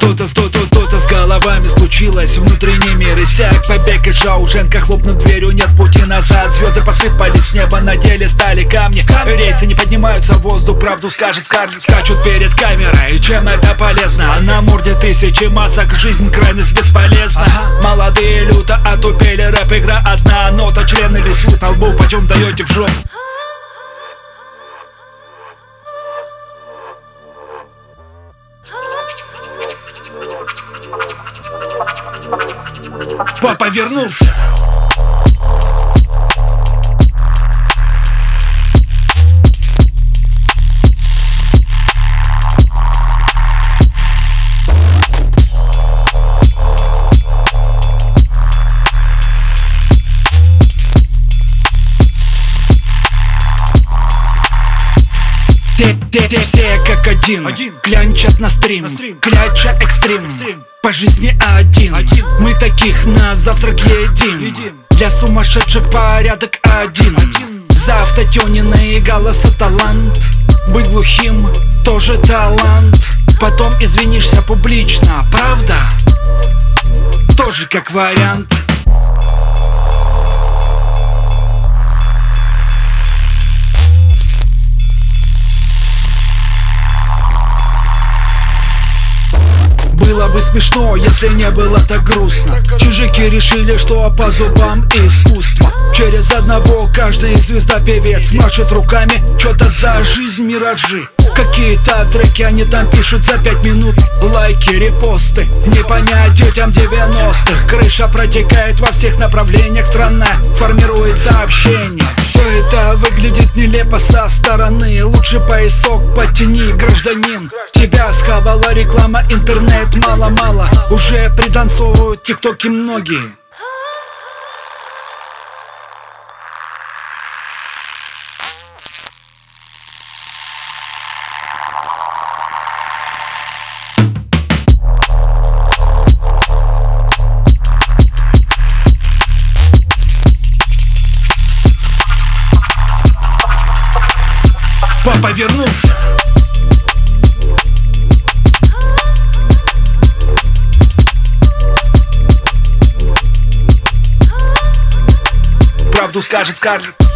То-то, то-то, то-то с головами случилось. Внутренний мир иссяк Побег из Шаушенка Хлопнув дверью, нет пути назад. Звезды посыпались с неба, на деле стали камни. Рейсы не поднимаются в воздух Правду скажет Скарлетт Скачут перед камерой Чем это полезно? На морде тысячи масок Жизнь крайность бесполезна. Молодые люто отупели Рэп игра одна нота. Члены лесу толбу Почем даете в жопу? Папа вернулся Те, те, те, все как один, Один. Клянчат на стрим, На стрим. Кляча экстрим, Экстрим. По жизни один. Один. Мы таких на завтрак едим, Едим. Для сумасшедших порядок один, Один. За автотюненные голоса талант Быть глухим тоже талант Потом извинишься публично, правда? Тоже как вариант смешно, если не было так грустно. Чужики решили, что по зубам искусство. Через одного каждый звезда-певец Машет руками, что-то за жизнь миражи Какие-то треки они там пишут за пять минут. Лайки, репосты, не понять детям 90-х Крыша протекает во всех направлениях Страна формирует сообщение Все это выглядит нелепо со стороны. Лучше поясок потяни, гражданин. Тебя схавала реклама, интернет мало-мало. Уже пританцовывают тиктоки многие Папа вернулся. Правду скажет Скарлетт